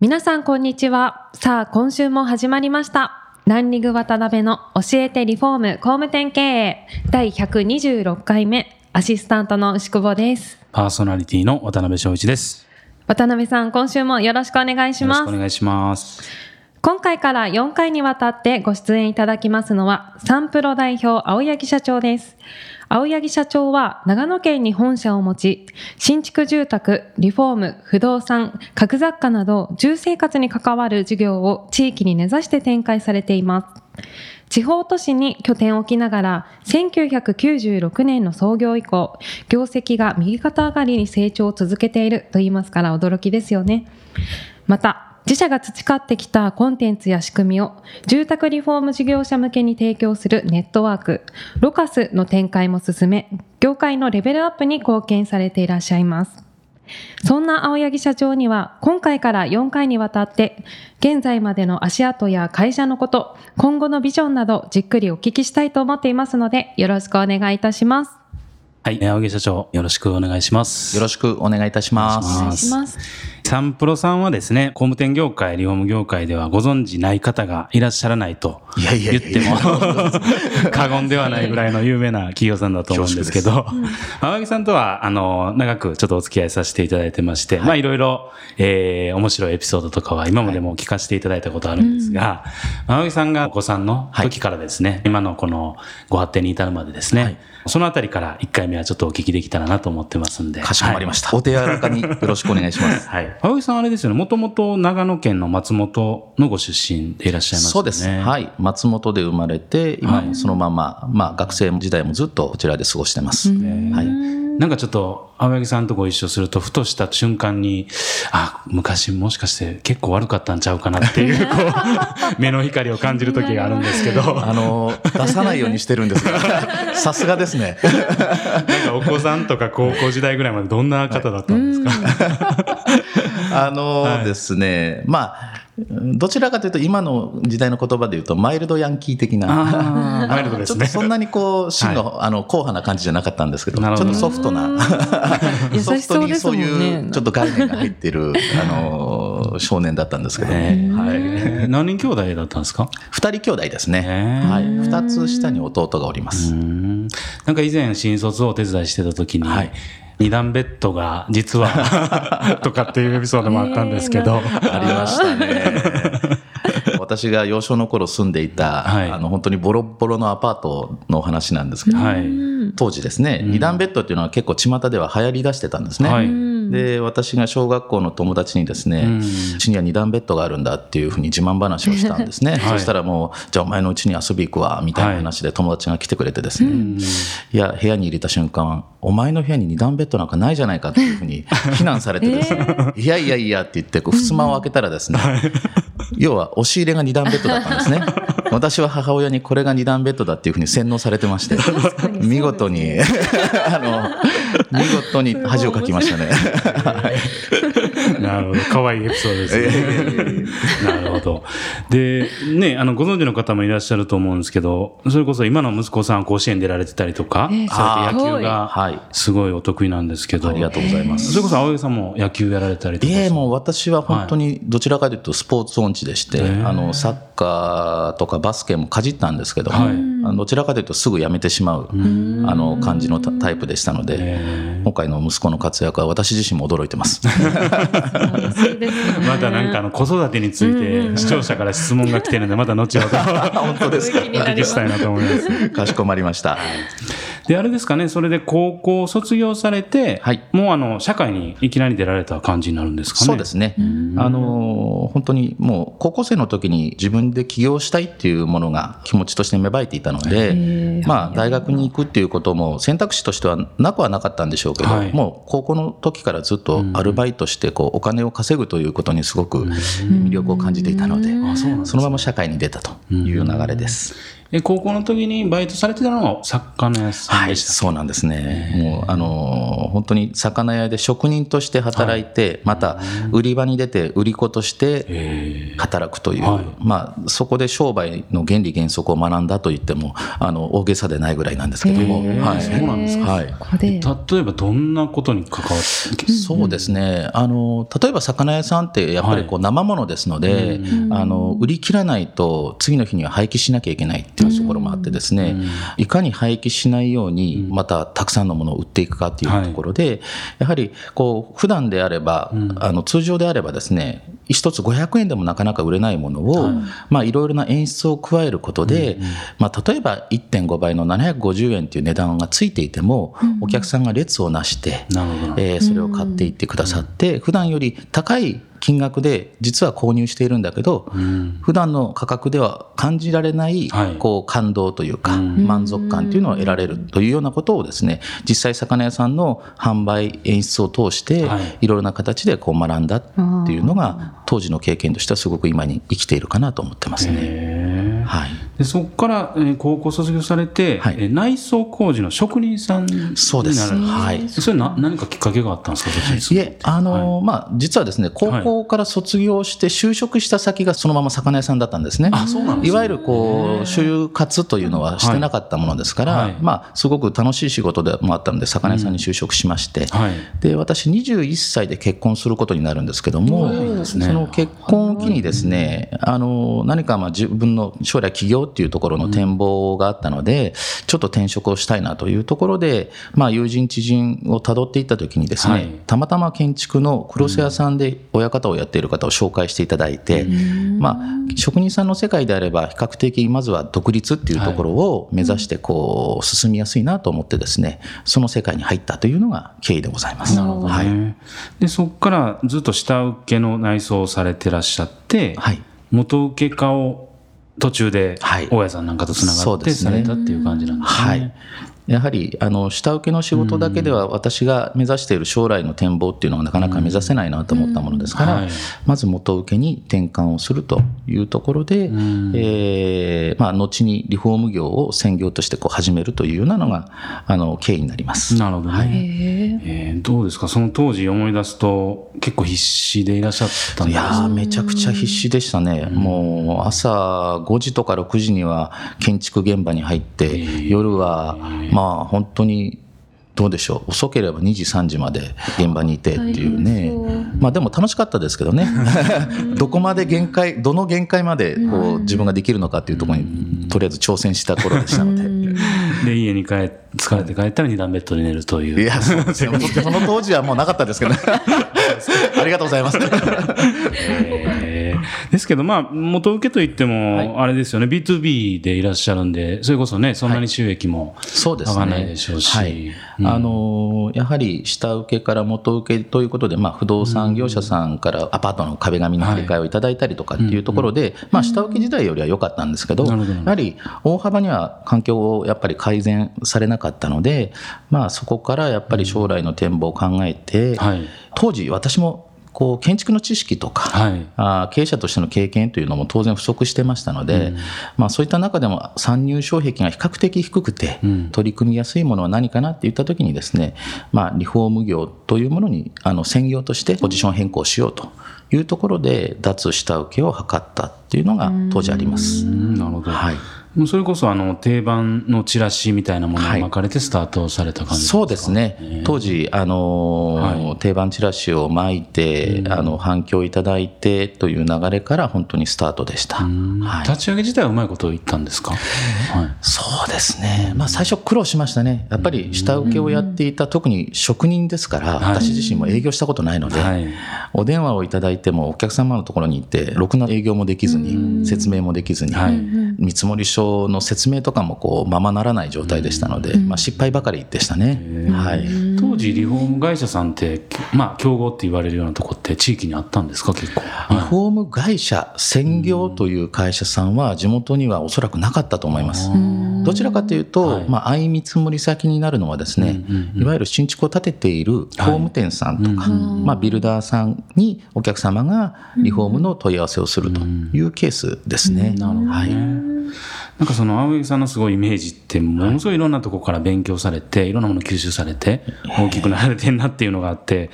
皆さんこんにちはさあ今週も始まりましたランリング渡辺の教えてリフォーム工務店経営第126回目アシスタントの牛久保ですパーソナリティの渡辺翔一です。渡辺さん今週もよろしくお願いしますよろしくお願いします。今回から4回にわたってご出演いただきますのは、サンプロ代表青柳社長です。青柳社長は長野県に本社を持ち、新築住宅、リフォーム、不動産、家具雑貨など住生活に関わる事業を地域に根ざして展開されています。地方都市に拠点を置きながら、1996年の創業以降、業績が右肩上がりに成長を続けていると言いますから驚きですよね。また、自社が培ってきたコンテンツや仕組みを住宅リフォーム事業者向けに提供するネットワーク、ロカスの展開も進め、業界のレベルアップに貢献されていらっしゃいます。そんな青柳社長には今回から4回にわたって現在までの足跡や会社のこと、今後のビジョンなどじっくりお聞きしたいと思っていますのでよろしくお願いいたします。はい、青木社長、よろしくお願いします。よろしくお願いいたします。お願いします。サンプロさんはですね、工務店業界、リフォーム業界ではご存知ない方がいらっしゃらないといやいやいや言っても 過言ではないぐらいの有名な企業さんだと思うんですけど、青木さんとは、あの、長くちょっとお付き合いさせていただいてまして、まあいろいろ、えー、面白いエピソードとかは今までも聞かせていただいたことあるんですが、青木さんがお子さんの時からですね、今のこのご発展に至るまでですね、はいそのあたりから1回目はちょっとお聞きできたらなと思ってますんで。かしこまりました。お手柔らかによろしくお願いします。はい。青木さんあれですよね、もともと長野県の松本のご出身でいらっしゃいますよね。そうです。はい。松本で生まれて、今はいもそのまま、まあ学生時代もずっとこちらで過ごしてます。はい。なんかちょっと、青柳さんとご一緒すると、ふとした瞬間に、あ、昔もしかして結構悪かったんちゃうかなっていう、こう、目の光を感じる時があるんですけど、あの、出さないようにしてるんですが、さすがですね。なんかお子さんとか高校時代ぐらいまでどんな方だったんですか、あのはい。ですね、まあ、どちらかというと今の時代の言葉で言うとマイルドヤンキー的な。あー マイルドですね。ちょっとそんなにこう、真の、あの、硬派な感じじゃなかったんですけど、ちょっとソフトな、ソフトにそうねいうちょっと概念が入っている、あの、少年だったんですけど、えはい。ー何人兄弟だったんですか？二人兄弟ですね。はい。二つ下に弟がおりまうす。ん。なんか以前新卒をお手伝いしてた時に、はい二段ベッドが実は とかっていうエピソードもあったんですけど、ありましたね。私が幼少の頃住んでいた、はいあの本当にボロッボロのアパートのお話なんですけど、はい。当時ですね、二段ベッドっていうのは結構巷では流行り出してたんですね。はいで、私が小学校の友達にですね、うんには二段ベッドがあるんだっていうふうに自慢話をしたんですね。はい。そしたらもう、じゃあお前のうちに遊び行くわ、みたいな話で友達が来てくれてですね、いや、部屋に入れた瞬間、お前の部屋に二段ベッドなんかないじゃないかっていうふうに非難されてですね、いやいやいやって言って、こう、襖を開けたらですね、要は押し入れが二段ベッドだったんですね。私は母親にこれが二段ベッドだっていうふうに洗脳されてまして、見事に、あの、見事に恥をかきましたね。なるほど。可愛いエピソードですね。なるほど。で、ね、あの、ご存知の方もいらっしゃると思うんですけど、それこそ今の息子さん甲子園出られてたりとか、ええされて野球がはいすごいお得意なんですけど、ありがとうございますそれこそ青柳さんも野球やられたりとか？いえ、もう私は本当にどちらかというとスポーツ音痴でして、あの、サッカーとかバスケもかじったんですけど、はいどちらかというとすぐやめてしまう、あの、感じのタイプでしたので、今回の息子の活躍は私自身も驚いてます。またなんかあの子育てについて視聴者から質問が来てるので、また後ほど本当ですか。お聞きしたいなと思います。かしこまりました。で、あれですかね、それで高校を卒業されて、はい。もうあの、社会にいきなり出られた感じになるんですかね？そうですね。あの、本当にもう高校生の時に自分で起業したいっていうものが気持ちとして芽生えていたので、まあ大学に行くっていうことも選択肢としてはなくはなかったんでしょうけど、はい。もう高校の時からずっとアルバイトしてこうお金を稼ぐということにすごく魅力を感じていたので、そのまま社会に出たという流れです。え高校の時にバイトされてたのは魚屋さんはい、でした、そうなんですね。もう、あのー、本当に魚屋で職人として働いて、また、売り場に出て売り子としてえ。働くという、はい。まあ、そこで商売の原理原則を学んだと言っても、あの、大げさでないぐらいなんですけども、はい。そうなんですはい。例えばどんなことに関わって、そうですね。あの、例えば魚屋さんってやっぱりこう生物ですので、あの、売り切らないと次の日には廃棄しなきゃいけないっていうところもあってですね、いかに廃棄しないように、またたくさんのものを売っていくかっていうところで、やはりこう、普段であれば、あの、通常であればですね、一つ500円でもなかなか売れないものを、まあ、いろいろな演出を加えることで、まあ、例えば1.5倍の750円という値段がついていても、お客さんが列をなして。えーそれを買っていってくださって、普段より高い金額で実は購入しているんだけど、普段の価格では感じられないはい。こう感動というか、満足感というのを得られるというようなことをですね実際魚屋さんの販売演出を通して、はい。い、ろいろな形でこう学んだっていうのが当時の経験としてはすごく今に生きているかなと思ってますね。はい。でそこから、えー高校卒業されて、はい。えー内装工事の職人さんになられたそうです。はい。それな何かきっかけがあったんですかいえ、あのーまあ、実はですね、高校から卒業して就職した先がそのまま魚屋さんだったんですね。あそうなんですね。いわゆるこう、就活というのはしてなかったものですから、はい。まあ、すごく楽しい仕事でもあったので、魚屋さんに就職しまして、はい。で、私21歳で結婚することになるんですけども、そね。の結婚を機にですね、あの、何かまあ自分の将来起業っていうところの展望があったので、ちょっと転職をしたいなというところで、まあ友人知人をたどっていった時にですね、はいたまたま建築のクロス屋さんで親方をやっている方を紹介していただいて、まあ職人さんの世界であれば比較的まずは独立っていうところを目指してこう進みやすいなと思ってですね、その世界に入ったというのが経緯でございます。なるほどね、はい。でそこからずっと下請けの内装をされてらっしゃって、はい。元請け家を途中ではい大家さんなんかとつながってされたっていう感じなんですね。はい。やはり、あの、下請けの仕事だけでは私が目指している将来の展望っていうのはなかなか目指せないなと思ったものですから、はい。まず元請けに転換をするというところで、えーまあ、後にリフォーム業を専業としてこう始めるというようなのが、あの、経緯になります。なるほどね。はい。えーどうですか？その当時思い出すと結構必死でいらっしゃったんですいやーめちゃくちゃ必死でしたね、もう朝5時とか6時には建築現場に入って、夜はまあ本当にどうでしょう、遅ければ2時、3時まで現場にいてっていうね、まあでも楽しかったですけどね、どこまで限界、どの限界までこう自分ができるのかっていうところに、とりあえず挑戦した頃でしたので。で家に帰疲れて帰ったら二段ベッドで寝るといういや、そうですよ。その当時はもうなかったですけどね。ありがとうございます。えーですけど、まあ、元請けといっても、あれですよね、B2B でいらっしゃるんで、それこそね、そんなに収益もそうですね。上がらないでしょうし。はい。うん。あのーやはり下請けから元請けということで、まあ、不動産業者さんからアパートの壁紙の張り替えをいただいたりとかっていうところで、まあ、下請け時代よりは良かったんですけど、ど。やはり大幅には環境をやっぱり改善されなかったので、まあ、そこからやっぱり将来の展望を考えて、はい。当時私もこう建築の知識とか、はい。あー経営者としての経験というのも当然不足してましたので、まあ、そういった中でも参入障壁が比較的低くて、取り組みやすいものは何かなって言ったときにですね、まあ、リフォーム業というものにあの専業としてポジション変更しようというところで脱下請けを図ったっていうのが当時あります。うん。なるほど。はいもうそれこそあの定番のチラシみたいなものをはい。巻かれてスタートされた感じそうですね、当時、あのーは定番チラシを巻いて、あの反響いただいてという流れから本当にスタートでした。はい。立ち上げ自体はうまいこと言ったんですか、はい、そうですね、まあ、最初、苦労しましたね、やっぱり下請けをやっていた、特に職人ですから、はい。私自身も営業したことないので、はい。お電話をいただいても、お客様のところに行って、ろくな営業もできずに、説明もできずに、はい。見積書所の説明とかもこうままならない状態でしたので、まあ、失敗ばかりでしたね、はい、当時リフォーム会社さんってまあ競合って言われるようなとこって地域にあったんですか？結構、リフォーム会社専業という会社さんは地元にはおそらくなかったと思います。どちらかというと、はい、まあ、相見積もり先になるのはですね、いわゆる新築を建てている工務店さんとか、まあ、ビルダーさんにお客様がリフォームの問い合わせをするというケースですね。なるほど、はいなんかその青柳さんのすごいイメージってものすごいいろんなところから勉強されて、いろんなもの吸収されて大きくなられてんなっていうのがあって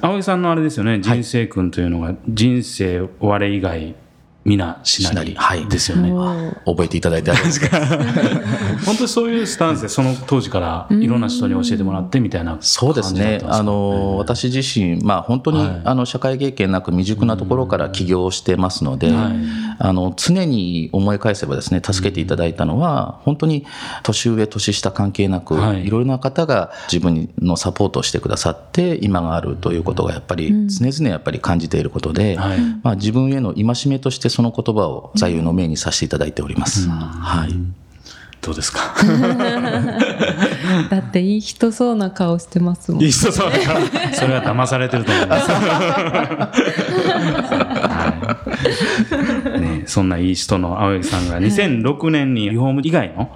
青柳さんのあれですよね人生君というのが人生我以外皆しなりですよね、はい、覚えていただいてありがとうございます。本当にそういうスタンスでその当時からいろんな人に教えてもらってみたいなそうですね。あの私自身、まあ、本当に、はい、あの社会経験なく未熟なところから起業してますので、はい、あの常に思い返せばですね助けていただいたのは本当に年上年下関係なく、はい、いろいろな方が自分のサポートをしてくださって今があるということがやっぱり常々やっぱり感じていることで、まあ、自分への戒めとしてその言葉を座右の銘にさせていただいております。はい。どうですか？だっていい人そうな顔してますもん。いい人そうな顔。それは騙されてると思います。ね、そんないい人の青柳さんが2006年にリフォーム以外の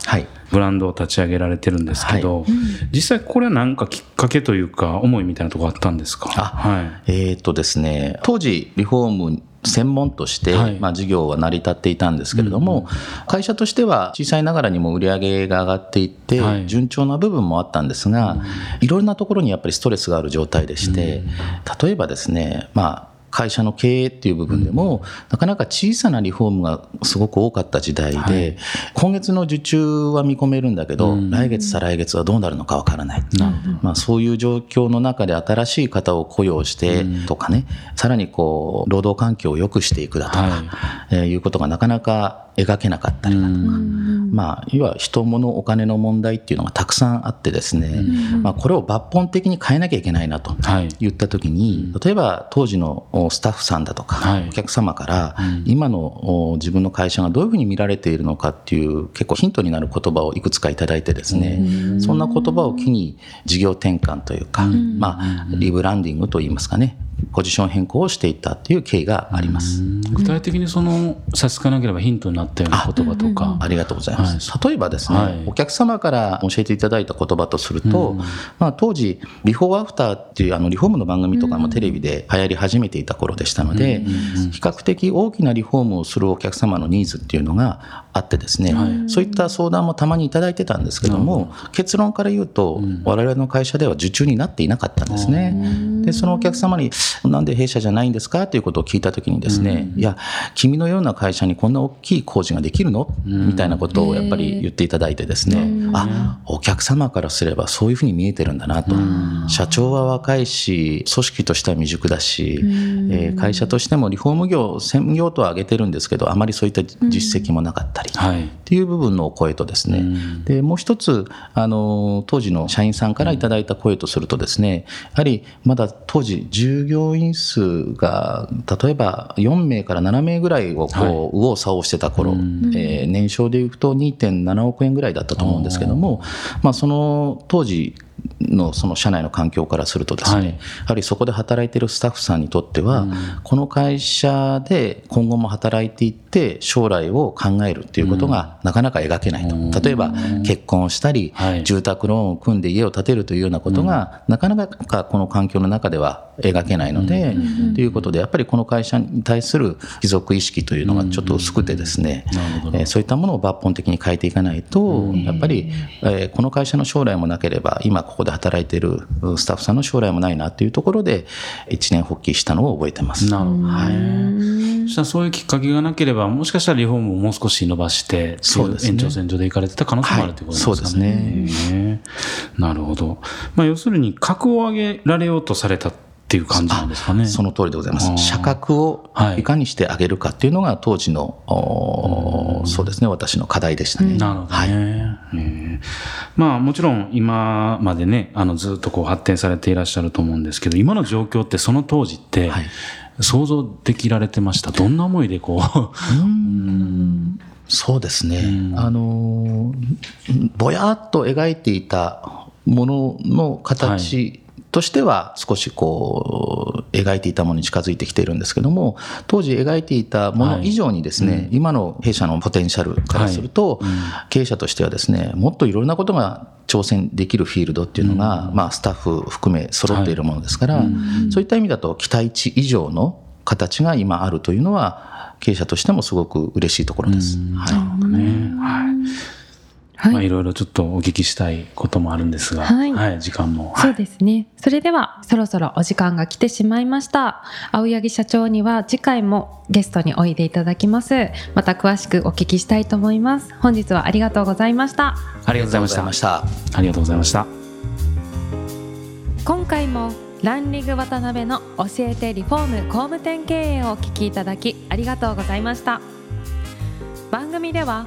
ブランドを立ち上げられてるんですけど、はい、実際これは何かきっかけというか思いみたいなところあったんですか？はい、えー、っとですね当時リフォーム専門として、はい、まあ、事業は成り立っていたんですけれども、うん。会社としては小さいながらにも売り上げが上がっていって、はい、順調な部分もあったんですが、うん、いろんなところにやっぱりストレスがある状態でして、うん、例えばですね、まあ、会社の経営っていう部分でも、なかなか小さなリフォームがすごく多かった時代で、はい、今月の受注は見込めるんだけど、来月再来月はどうなるのかわからない、まあ、そういう状況の中で新しい方を雇用してとかね、さらにこう労働環境を良くしていくだとか、はい。えー、いうことがなかなか描けなかったりだとか、まあ、要は人物お金の問題っていうのがたくさんあってですね、まあ、これを抜本的に変えなきゃいけないなと言った時に、例えば当時のスタッフさんだとか、お客様から今の自分の会社がどういうふうに見られているのかっていう結構ヒントになる言葉をいくつか頂いてですね、そんな言葉を機に事業転換というか、まあ、リブランディングといいますかねポジション変更をしていったっていう経緯があります。具体的にその差し支えなければヒントになったような言葉とか。ありがとうございます。はい、例えばですね、はい、お客様から教えていただいた言葉とすると、うん、まあ当時、ビフォーアフターっていうあのリフォームの番組とかもテレビで流行り始めていた頃でしたので、比較的大きなリフォームをするお客様のニーズっていうのがあってですね、はい、そういった相談もたまにいただいてたんですけども、結論から言うと、うん、我々の会社では受注になっていなかったんですね。で、そのお客様に、なんで弊社じゃないんですか？ということを聞いたときにですね、うん、いや、君のような会社にこんな大きい工事ができるの、うん、みたいなことをやっぱり言っていただいてですね、あ、お客様からすればそういうふうに見えてるんだなと。社長は若いし、組織としては未熟だし、えー、会社としてもリフォーム業、専業とは挙げてるんですけど、あまりそういった実績もなかったり、はい、っていう部分の声とですね、で、もう一つ、あの、当時の社員さんからいただいた声とするとですね、やはりまだ当時従業員数が例えば4名から7名ぐらいをこう、はい、右往左往してた頃、えー、年商でいうと2.7億円ぐらいだったと思うんですけども、まあ、その当時のその社内の環境からするとですね、はい、やはりそこで働いているスタッフさんにとっては、うん、この会社で今後も働いていって将来を考えるっていうことがなかなか描けないと、うん、例えば結婚したり、はい、住宅ローンを組んで家を建てるというようなことが、なかなかこの環境の中では描けないので、ということでやっぱりこの会社に対する貴族意識というのがちょっと薄くてですね、えー、そういったものを抜本的に変えていかないと、やっぱり、えー、この会社の将来もなければ今ここで働いているスタッフさんの将来もないなというところで一年発起したのを覚えてます。なるほど、はい、そしたらそういうきっかけがなければもしかしたらリフォームをもう少し伸ばしてそうです、ね、延長線上で行かれてた可能性もあるということですかね。はい、そうですね。なるほど、まあ、要するに格を上げられようとされたっていう感じなんですかね。その通りでございます。社格をい。かにしてあげるかっていうのが当時の、はい、そうですね、私の課題でしたね。なるほどね。はい。えまあもちろん今までね、あのずっとこう発展されていらっしゃると思うんですけど、今の状況ってその当時って、はい。想像できられてました？どんな思いでこううん。そうですね、うん。あのぼやっと描いていたものの形としては少しこう描いていたものに近づいてきているんですけども当時描いていたもの以上にですね、今の弊社のポテンシャルからすると、経営者としてはですねもっといろんなことが挑戦できるフィールドっていうのが、まあ、スタッフ含め揃っているものですから、そういった意味だと期待値以上の形が今あるというのは経営者としてもすごく嬉しいところです。はい。ね。はいはいまあ、いろいろちょっとお聞きしたいこともあるんですが、はい時間も。そうですね。それではそろそろお時間が来てしまいました。青柳社長には次回もゲストにおいでいただきます。また詳しくお聞きしたいと思います。本日はありがとうございました。ありがとうございました。した。ありがとうございました。今回もランリング渡辺の教えてリフォーム工務店経営をお聞きいただきありがとうございました番組では